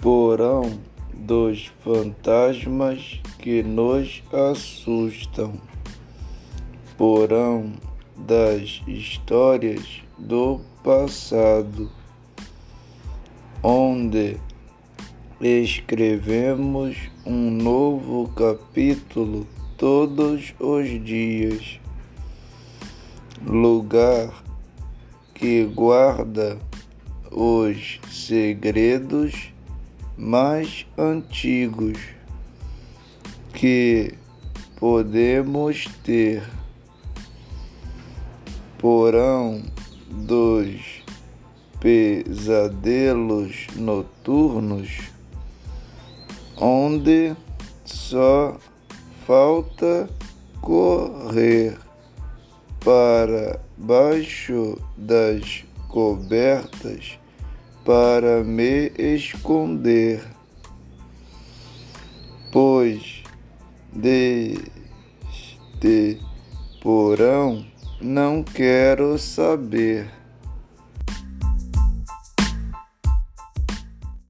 porão dos fantasmas que nos assustam, porão das histórias do passado, onde escrevemos um novo capítulo todos os dias, lugar que guarda os segredos mais antigos que podemos ter. Porão dos pesadelos noturnos, onde só falta correr para baixo das cobertas para me esconder, pois deste porão não quero saber.